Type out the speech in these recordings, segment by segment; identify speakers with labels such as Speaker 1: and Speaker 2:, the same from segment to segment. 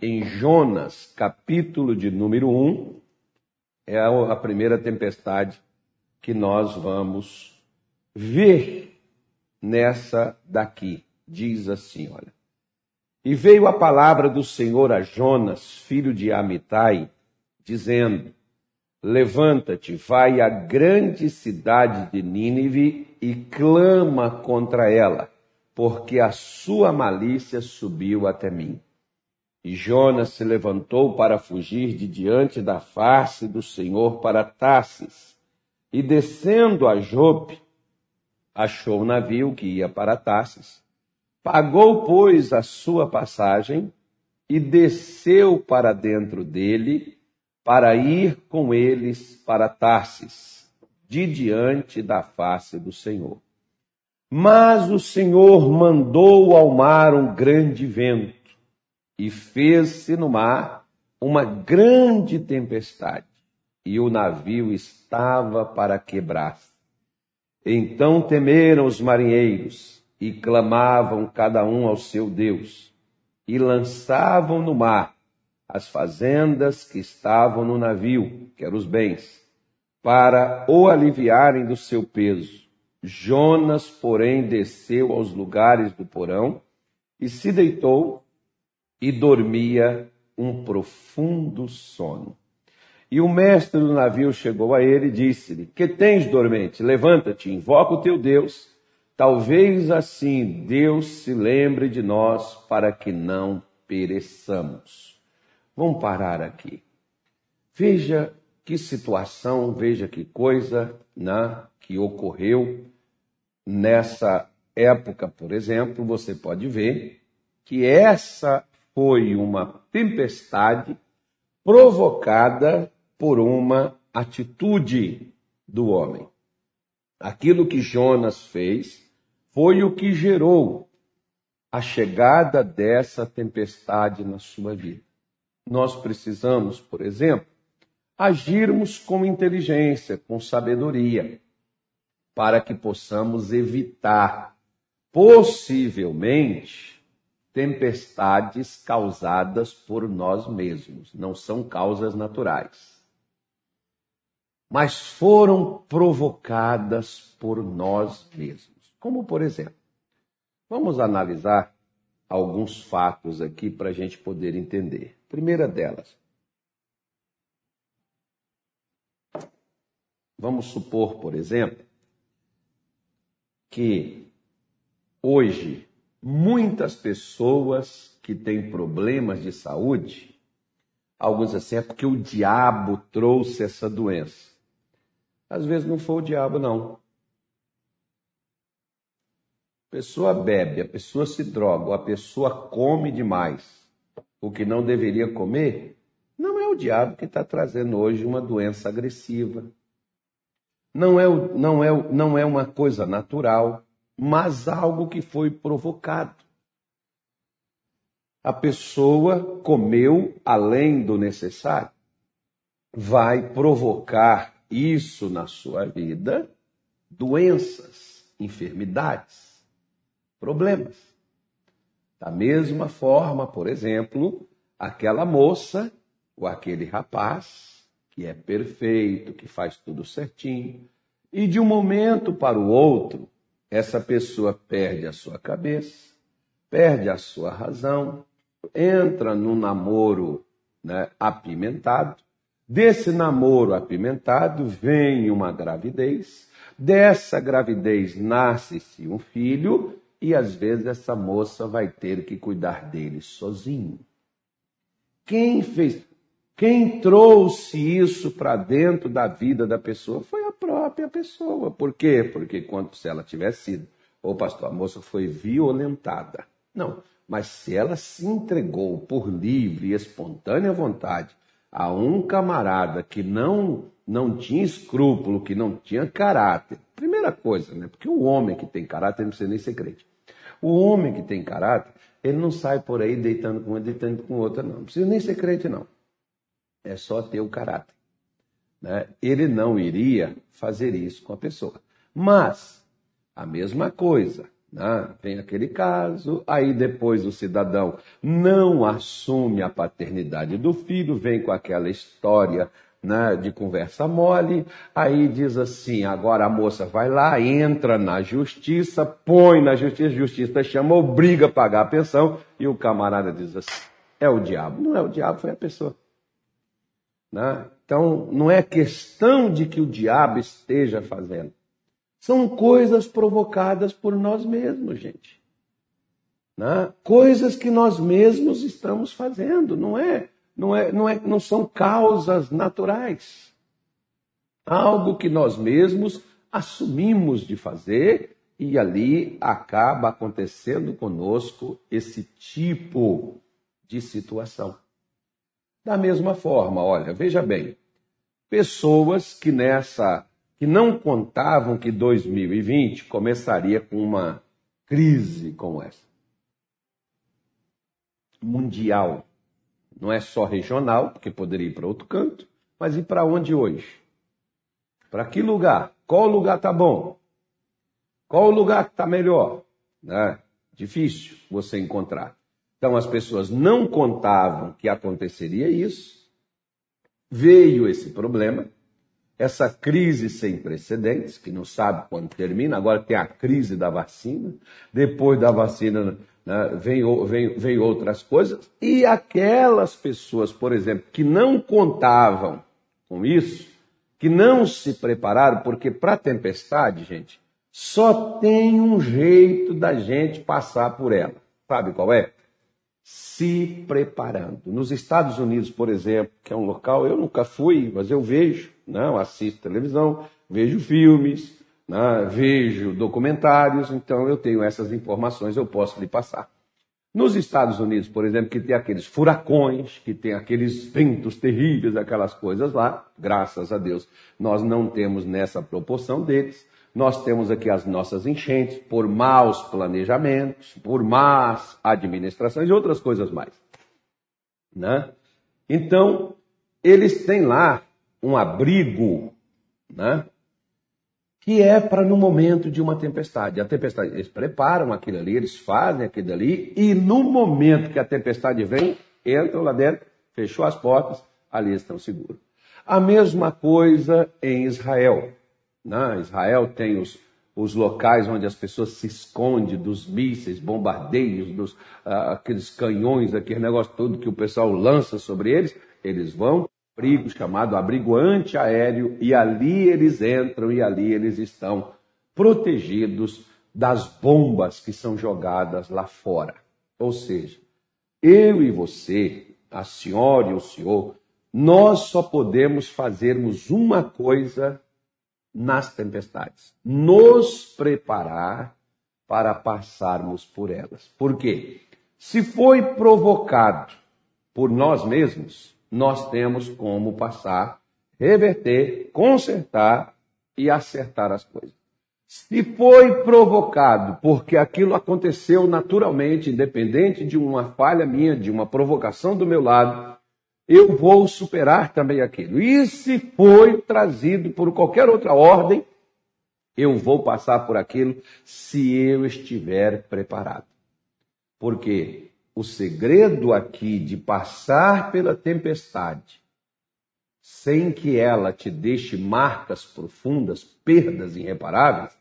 Speaker 1: em Jonas, capítulo de número 1, é a primeira tempestade que nós vamos ver nessa daqui. Diz assim, olha. E veio a palavra do Senhor a Jonas, filho de Amitai, dizendo: Levanta-te, vai à grande cidade de Nínive e clama contra ela, porque a sua malícia subiu até mim. E Jonas se levantou para fugir de diante da face do Senhor para Tarsis. E descendo a Jope, achou o navio que ia para Tarsis. Pagou, pois, a sua passagem e desceu para dentro dele para ir com eles para Tarsis, de diante da face do Senhor. Mas o Senhor mandou ao mar um grande vento e fez-se no mar uma grande tempestade, e o navio estava para quebrar-se. Então temeram os marinheiros e clamavam cada um ao seu Deus, e lançavam no mar as fazendas que estavam no navio, que eram os bens, para o aliviarem do seu peso. Jonas, porém, desceu aos lugares do porão e se deitou e dormia um profundo sono. E o mestre do navio chegou a ele e disse-lhe: Que tens, dormente? Levanta-te, invoca o teu Deus. Talvez assim Deus se lembre de nós para que não pereçamos. Vamos parar aqui. Veja que situação, veja que coisa né, que ocorreu nessa época, por exemplo, você pode ver que essa foi uma tempestade provocada por uma atitude do homem. Aquilo que Jonas fez foi o que gerou a chegada dessa tempestade na sua vida nós precisamos, por exemplo, agirmos com inteligência, com sabedoria, para que possamos evitar, possivelmente, tempestades causadas por nós mesmos. Não são causas naturais, mas foram provocadas por nós mesmos. Como, por exemplo, vamos analisar alguns fatos aqui para a gente poder entender. Primeira delas. Vamos supor, por exemplo, que hoje muitas pessoas que têm problemas de saúde, alguns assim, é porque o diabo trouxe essa doença. Às vezes não foi o diabo, não. A pessoa bebe, a pessoa se droga, a pessoa come demais o que não deveria comer, não é o diabo que está trazendo hoje uma doença agressiva. Não é, não, é, não é uma coisa natural, mas algo que foi provocado. A pessoa comeu além do necessário. Vai provocar isso na sua vida doenças, enfermidades, problemas. Da mesma forma, por exemplo, aquela moça ou aquele rapaz que é perfeito, que faz tudo certinho, e de um momento para o outro, essa pessoa perde a sua cabeça, perde a sua razão, entra num namoro né, apimentado. Desse namoro apimentado vem uma gravidez, dessa gravidez nasce-se um filho, e às vezes essa moça vai ter que cuidar dele sozinho. Quem fez, quem trouxe isso para dentro da vida da pessoa foi própria pessoa. Por quê? Porque quando se ela tivesse sido, ô pastor, a moça foi violentada. Não, mas se ela se entregou por livre e espontânea vontade a um camarada que não não tinha escrúpulo, que não tinha caráter. Primeira coisa, né? Porque o homem que tem caráter não precisa nem ser crente. O homem que tem caráter, ele não sai por aí deitando com uma, deitando com outra, não. Não precisa nem ser crente, não. É só ter o caráter. Né? Ele não iria fazer isso com a pessoa. Mas, a mesma coisa, Né? Vem aquele caso, aí depois o cidadão não assume a paternidade do filho, vem com aquela história né, de conversa mole, aí diz assim: agora a moça vai lá, entra na justiça, põe na justiça, justiça chama, obriga a pagar a pensão, e o camarada diz assim: é o diabo. Não é o diabo, foi a pessoa. Né? Então, não é questão de que o diabo esteja fazendo. São coisas provocadas por nós mesmos, gente. Né? Coisas que nós mesmos estamos fazendo, não é, não é, não é, não são causas naturais. Algo que nós mesmos assumimos de fazer e ali acaba acontecendo conosco esse tipo de situação. Da mesma forma, olha, veja bem, pessoas que nessa que não contavam que 2020 começaria com uma crise como essa. Mundial. Não é só regional, porque poderia ir para outro canto, mas ir para onde hoje? Para que lugar? Qual lugar está bom? Qual lugar que está melhor? Né? Difícil você encontrar. Então as pessoas não contavam que aconteceria isso. Veio esse problema, essa crise sem precedentes, que não sabe quando termina, agora tem a crise da vacina, depois da vacina né, vem, vem, vem outras coisas, e aquelas pessoas, por exemplo, que não contavam com isso, que não se prepararam, porque para a tempestade, gente, só tem um jeito da gente passar por ela. Sabe qual é? Se preparando. Nos Estados Unidos, por exemplo, que é um local, eu nunca fui, mas eu vejo, não, né, assisto televisão, vejo filmes, né, vejo documentários, então eu tenho essas informações, eu posso lhe passar. Nos Estados Unidos, por exemplo, que tem aqueles furacões, que tem aqueles ventos terríveis, aquelas coisas lá, graças a Deus, nós não temos nessa proporção deles. Nós temos aqui as nossas enchentes por maus planejamentos, por más administrações e outras coisas mais. Né? Então, eles têm lá um abrigo, né? que é para no momento de uma tempestade. A tempestade, eles preparam aquilo ali, eles fazem aquilo ali, e no momento que a tempestade vem, entram lá dentro, fechou as portas, ali estão seguros. A mesma coisa em Israel. Né? Israel tem os, os locais onde as pessoas se escondem dos mísseis, bombardeios, dos, uh, aqueles canhões, aquele negócio todo que o pessoal lança sobre eles. Eles vão abrigo chamado abrigo antiaéreo e ali eles entram e ali eles estão protegidos das bombas que são jogadas lá fora. Ou seja, eu e você, a senhora e o senhor, nós só podemos fazermos uma coisa nas tempestades. Nos preparar para passarmos por elas. Por quê? Se foi provocado por nós mesmos, nós temos como passar, reverter, consertar e acertar as coisas. Se foi provocado porque aquilo aconteceu naturalmente, independente de uma falha minha, de uma provocação do meu lado, eu vou superar também aquilo. E se foi trazido por qualquer outra ordem, eu vou passar por aquilo se eu estiver preparado. Porque o segredo aqui de passar pela tempestade sem que ela te deixe marcas profundas, perdas irreparáveis,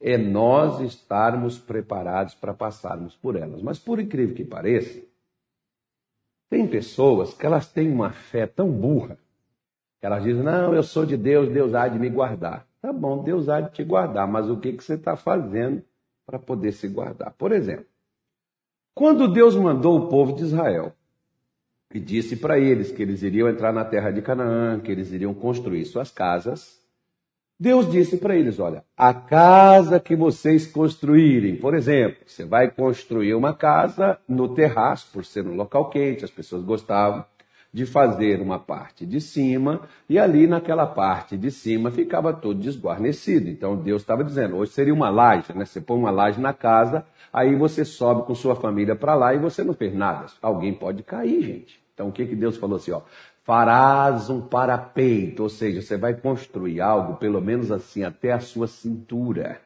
Speaker 1: é nós estarmos preparados para passarmos por elas. Mas por incrível que pareça, tem pessoas que elas têm uma fé tão burra que elas dizem: Não, eu sou de Deus, Deus há de me guardar. Tá bom, Deus há de te guardar, mas o que, que você está fazendo para poder se guardar? Por exemplo, quando Deus mandou o povo de Israel e disse para eles que eles iriam entrar na terra de Canaã, que eles iriam construir suas casas, Deus disse para eles: Olha, a casa que vocês construírem, por exemplo, você vai construir uma casa no terraço, por ser um local quente, as pessoas gostavam de fazer uma parte de cima, e ali naquela parte de cima ficava todo desguarnecido. Então Deus estava dizendo: hoje seria uma laje, né? Você põe uma laje na casa, aí você sobe com sua família para lá e você não fez nada. Alguém pode cair, gente. Então o que, que Deus falou assim? Ó, farás um parapeito, ou seja, você vai construir algo, pelo menos assim, até a sua cintura,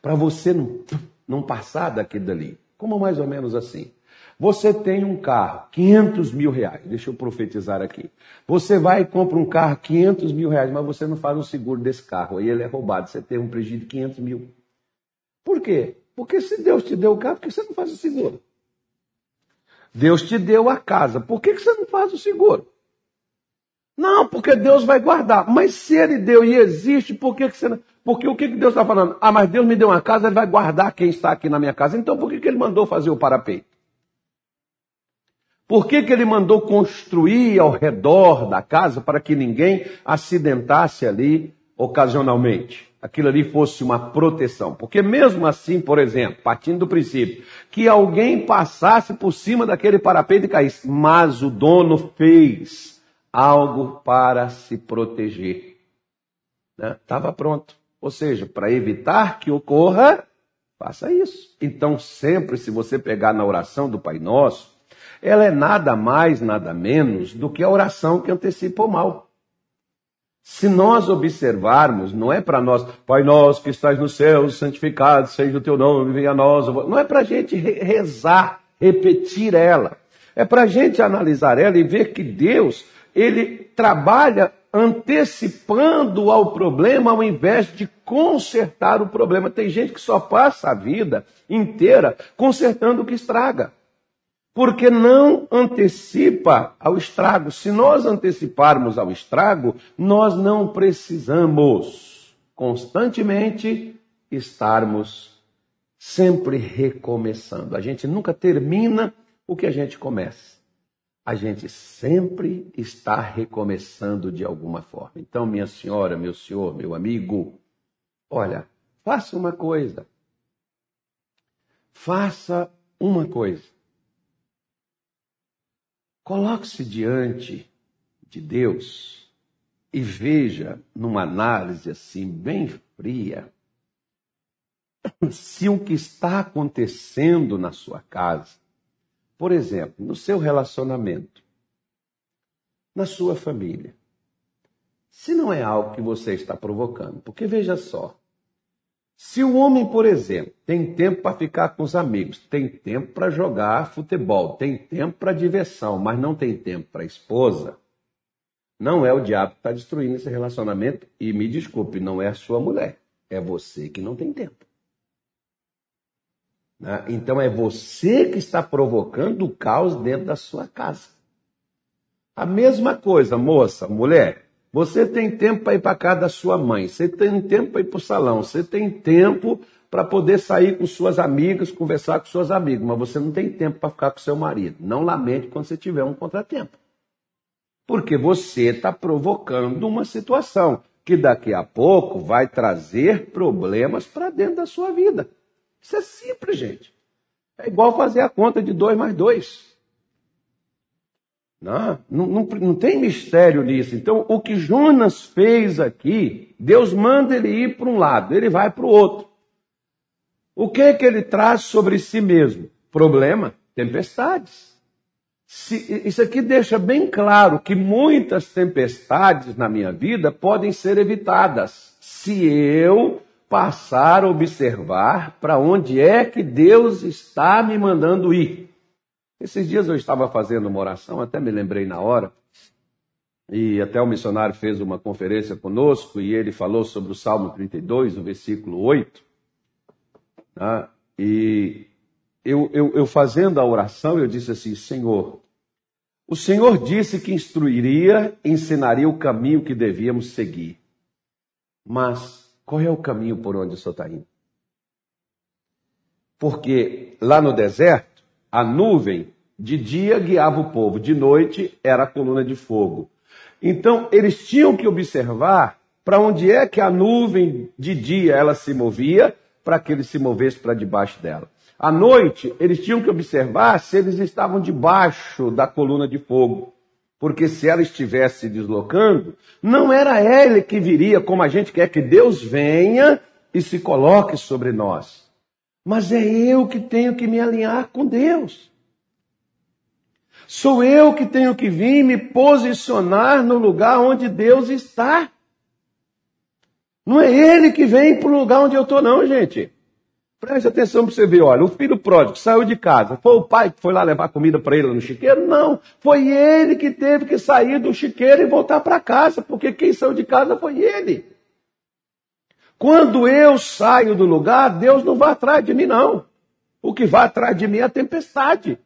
Speaker 1: para você não, não passar daqui dali. Como mais ou menos assim. Você tem um carro, 500 mil reais. Deixa eu profetizar aqui. Você vai e compra um carro, 500 mil reais, mas você não faz um seguro desse carro. Aí ele é roubado. Você tem um prejuízo de 500 mil. Por quê? Porque se Deus te deu o carro, por que você não faz o seguro? Deus te deu a casa, por que você não faz o seguro? Não, porque Deus vai guardar. Mas se ele deu e existe, por que, você não. Porque o que, que Deus está falando? Ah, mas Deus me deu uma casa, ele vai guardar quem está aqui na minha casa. Então por que, que ele mandou fazer o parapeito? Por que, que ele mandou construir ao redor da casa para que ninguém acidentasse ali ocasionalmente? Aquilo ali fosse uma proteção. Porque mesmo assim, por exemplo, partindo do princípio, que alguém passasse por cima daquele parapeito e caísse, mas o dono fez algo para se proteger. Estava né? pronto. Ou seja, para evitar que ocorra, faça isso. Então, sempre, se você pegar na oração do Pai Nosso, ela é nada mais, nada menos do que a oração que antecipa o mal. Se nós observarmos, não é para nós, Pai nosso que estás no céu, santificado seja o teu nome, venha a nós. Não é para a gente rezar, repetir ela. É para a gente analisar ela e ver que Deus, ele trabalha antecipando ao problema ao invés de consertar o problema. Tem gente que só passa a vida inteira consertando o que estraga porque não antecipa ao estrago. Se nós anteciparmos ao estrago, nós não precisamos constantemente estarmos sempre recomeçando. A gente nunca termina o que a gente começa. A gente sempre está recomeçando de alguma forma. Então, minha senhora, meu senhor, meu amigo, olha, faça uma coisa. Faça uma coisa. Coloque-se diante de Deus e veja, numa análise assim, bem fria, se o que está acontecendo na sua casa, por exemplo, no seu relacionamento, na sua família, se não é algo que você está provocando. Porque veja só, se o homem, por exemplo, tem tempo para ficar com os amigos, tem tempo para jogar futebol, tem tempo para diversão, mas não tem tempo para a esposa, não é o diabo que está destruindo esse relacionamento. E me desculpe, não é a sua mulher, é você que não tem tempo. Né? Então é você que está provocando o caos dentro da sua casa. A mesma coisa, moça, mulher. Você tem tempo para ir para casa da sua mãe, você tem tempo para ir para o salão, você tem tempo para poder sair com suas amigas, conversar com suas amigas, mas você não tem tempo para ficar com seu marido. Não lamente quando você tiver um contratempo. Porque você está provocando uma situação que daqui a pouco vai trazer problemas para dentro da sua vida. Isso é simples, gente. É igual fazer a conta de dois mais dois. Não, não, não, não, tem mistério nisso. Então, o que Jonas fez aqui, Deus manda ele ir para um lado, ele vai para o outro. O que é que ele traz sobre si mesmo? Problema, tempestades. Se, isso aqui deixa bem claro que muitas tempestades na minha vida podem ser evitadas se eu passar a observar para onde é que Deus está me mandando ir. Esses dias eu estava fazendo uma oração, até me lembrei na hora, e até o missionário fez uma conferência conosco e ele falou sobre o Salmo 32, o versículo 8. Né? E eu, eu, eu fazendo a oração, eu disse assim: Senhor, o Senhor disse que instruiria, ensinaria o caminho que devíamos seguir. Mas qual é o caminho por onde o Senhor está indo? Porque lá no deserto, a nuvem de dia guiava o povo, de noite era a coluna de fogo. Então, eles tinham que observar para onde é que a nuvem de dia ela se movia, para que eles se movessem para debaixo dela. À noite, eles tinham que observar se eles estavam debaixo da coluna de fogo. Porque se ela estivesse se deslocando, não era ele que viria como a gente quer que Deus venha e se coloque sobre nós mas é eu que tenho que me alinhar com Deus. Sou eu que tenho que vir me posicionar no lugar onde Deus está. Não é Ele que vem para o lugar onde eu estou, não, gente. Preste atenção para você ver, olha, o filho pródigo saiu de casa. Foi o pai que foi lá levar comida para ele no chiqueiro? Não. Foi ele que teve que sair do chiqueiro e voltar para casa, porque quem saiu de casa foi ele. Quando eu saio do lugar, Deus não vai atrás de mim, não. O que vai atrás de mim é a tempestade.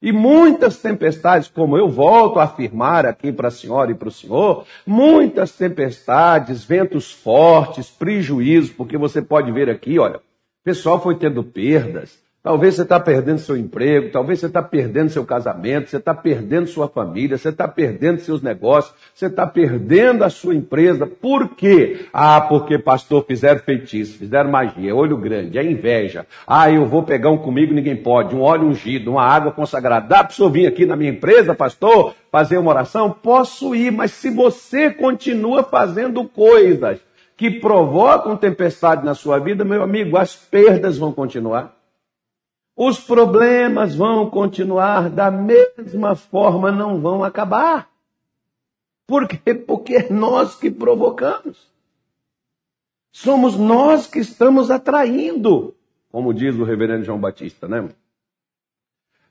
Speaker 1: E muitas tempestades, como eu volto a afirmar aqui para a senhora e para o senhor, muitas tempestades, ventos fortes, prejuízos, porque você pode ver aqui, olha, o pessoal foi tendo perdas, Talvez você está perdendo seu emprego, talvez você está perdendo seu casamento, você está perdendo sua família, você está perdendo seus negócios, você está perdendo a sua empresa. Por quê? Ah, porque pastor fizeram feitiço, fizeram magia, é olho grande, é inveja. Ah, eu vou pegar um comigo, ninguém pode, um óleo ungido, uma água consagrada. Dá para o vir aqui na minha empresa, pastor, fazer uma oração? Posso ir, mas se você continua fazendo coisas que provocam tempestade na sua vida, meu amigo, as perdas vão continuar. Os problemas vão continuar da mesma forma, não vão acabar. Por quê? Porque é nós que provocamos. Somos nós que estamos atraindo, como diz o reverendo João Batista, né?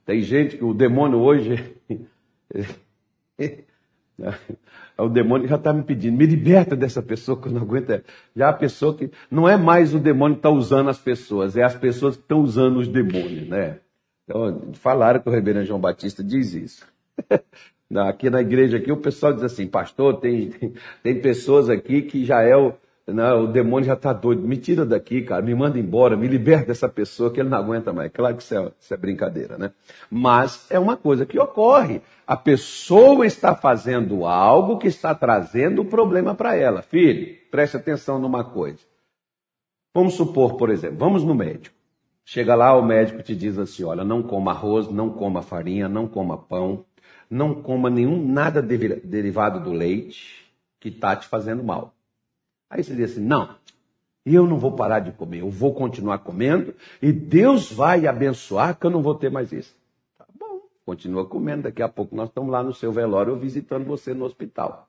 Speaker 1: Tem gente que o demônio hoje O demônio já está me pedindo, me liberta dessa pessoa que eu não aguento. Já a pessoa que. Não é mais o demônio que está usando as pessoas, é as pessoas que estão usando os demônios, né? Então, falaram que o reverendo João Batista diz isso. Aqui na igreja aqui o pessoal diz assim, pastor, tem, tem, tem pessoas aqui que já é o, não, o demônio já está doido, me tira daqui, cara, me manda embora, me liberta dessa pessoa que ele não aguenta mais. Claro que isso é, isso é brincadeira, né? Mas é uma coisa que ocorre. A pessoa está fazendo algo que está trazendo problema para ela. Filho, preste atenção numa coisa. Vamos supor, por exemplo, vamos no médico. Chega lá, o médico te diz assim: olha, não coma arroz, não coma farinha, não coma pão, não coma nenhum nada derivado do leite que está te fazendo mal. Aí você diz assim: não, eu não vou parar de comer, eu vou continuar comendo e Deus vai abençoar que eu não vou ter mais isso. Tá bom, continua comendo, daqui a pouco nós estamos lá no seu velório visitando você no hospital.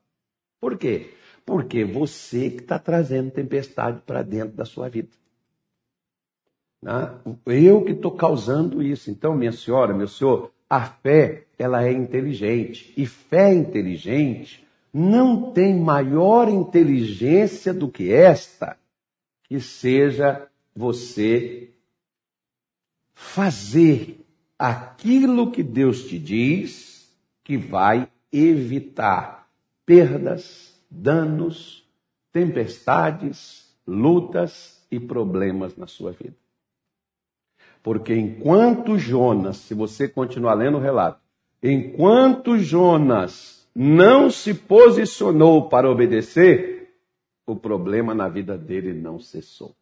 Speaker 1: Por quê? Porque você que está trazendo tempestade para dentro da sua vida. Né? Eu que estou causando isso. Então, minha senhora, meu senhor, a fé, ela é inteligente. E fé inteligente não tem maior inteligência do que esta, que seja você fazer aquilo que Deus te diz que vai evitar perdas, danos, tempestades, lutas e problemas na sua vida. Porque enquanto Jonas, se você continuar lendo o relato, enquanto Jonas não se posicionou para obedecer, o problema na vida dele não cessou.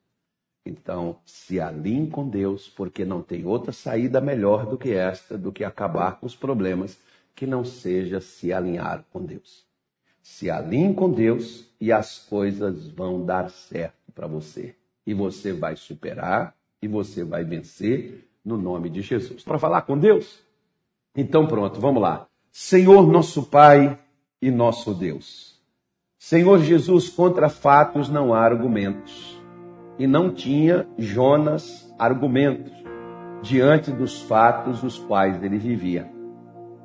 Speaker 1: Então, se alinhe com Deus, porque não tem outra saída melhor do que esta, do que acabar com os problemas, que não seja se alinhar com Deus. Se alinhe com Deus e as coisas vão dar certo para você. E você vai superar e você vai vencer no nome de Jesus. Para falar com Deus? Então pronto, vamos lá. Senhor nosso Pai e nosso Deus. Senhor Jesus, contra fatos não há argumentos. E não tinha Jonas argumentos diante dos fatos os quais ele vivia.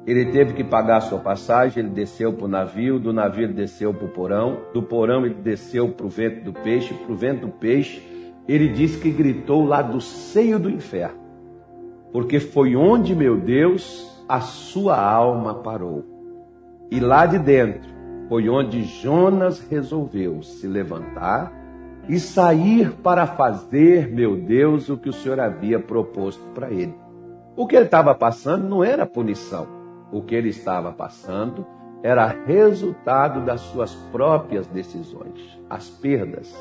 Speaker 1: Ele teve que pagar a sua passagem, ele desceu para o navio, do navio ele desceu para o porão, do porão ele desceu para o vento do peixe, para o vento do peixe, ele disse que gritou lá do seio do inferno, porque foi onde, meu Deus, a sua alma parou. E lá de dentro foi onde Jonas resolveu se levantar e sair para fazer, meu Deus, o que o Senhor havia proposto para ele. O que ele estava passando não era punição. O que ele estava passando era resultado das suas próprias decisões, as perdas,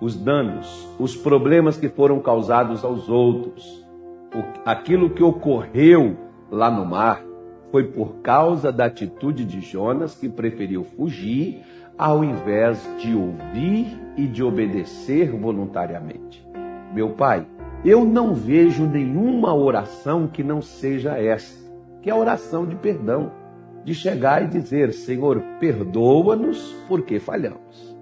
Speaker 1: os danos, os problemas que foram causados aos outros, aquilo que ocorreu lá no mar foi por causa da atitude de Jonas que preferiu fugir ao invés de ouvir e de obedecer voluntariamente. Meu pai, eu não vejo nenhuma oração que não seja esta, que é a oração de perdão, de chegar e dizer: Senhor, perdoa-nos porque falhamos.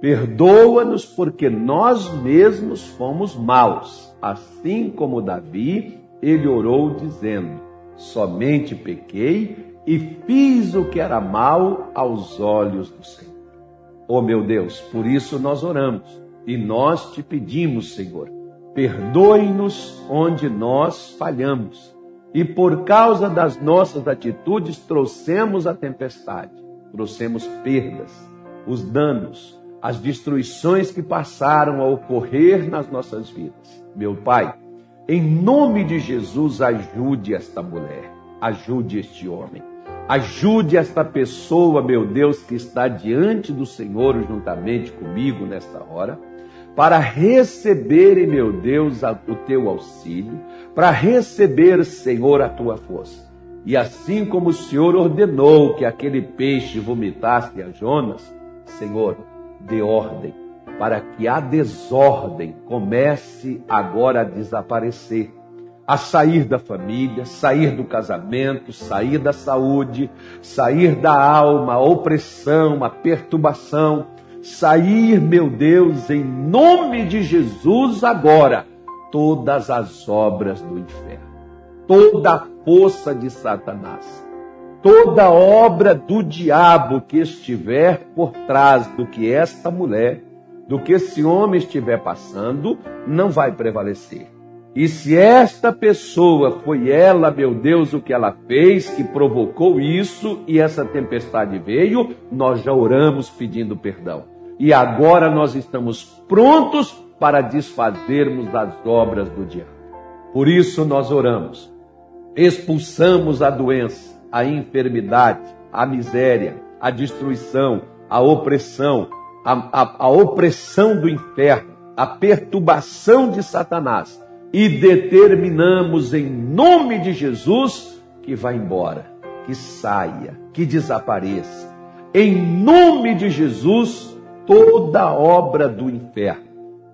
Speaker 1: Perdoa-nos porque nós mesmos fomos maus, assim como Davi, ele orou dizendo: Somente pequei e fiz o que era mal aos olhos do Senhor. Oh meu Deus, por isso nós oramos e nós te pedimos, Senhor, perdoe-nos onde nós falhamos e por causa das nossas atitudes trouxemos a tempestade, trouxemos perdas, os danos, as destruições que passaram a ocorrer nas nossas vidas. Meu Pai, em nome de Jesus, ajude esta mulher, ajude este homem, ajude esta pessoa, meu Deus, que está diante do Senhor juntamente comigo nesta hora para receberem, meu Deus, o teu auxílio, para receber, Senhor, a tua força. E assim como o Senhor ordenou que aquele peixe vomitasse a Jonas, Senhor, dê ordem para que a desordem comece agora a desaparecer, a sair da família, sair do casamento, sair da saúde, sair da alma, a opressão, a perturbação, sair, meu Deus, em nome de Jesus agora, todas as obras do inferno, toda a força de Satanás, toda obra do diabo que estiver por trás do que esta mulher, do que esse homem estiver passando, não vai prevalecer. E se esta pessoa foi ela, meu Deus, o que ela fez, que provocou isso e essa tempestade veio, nós já oramos pedindo perdão. E agora nós estamos prontos para desfazermos as obras do diabo. Por isso nós oramos, expulsamos a doença, a enfermidade, a miséria, a destruição, a opressão, a, a, a opressão do inferno, a perturbação de Satanás e determinamos em nome de Jesus que vá embora, que saia, que desapareça. Em nome de Jesus, toda obra do inferno.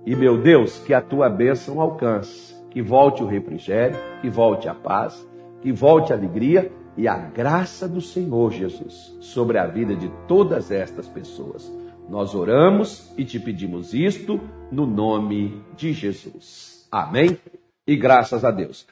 Speaker 1: E meu Deus, que a tua bênção alcance, que volte o refrigério, que volte a paz, que volte a alegria e a graça do Senhor Jesus sobre a vida de todas estas pessoas. Nós oramos e te pedimos isto no nome de Jesus. Amém? E graças a Deus.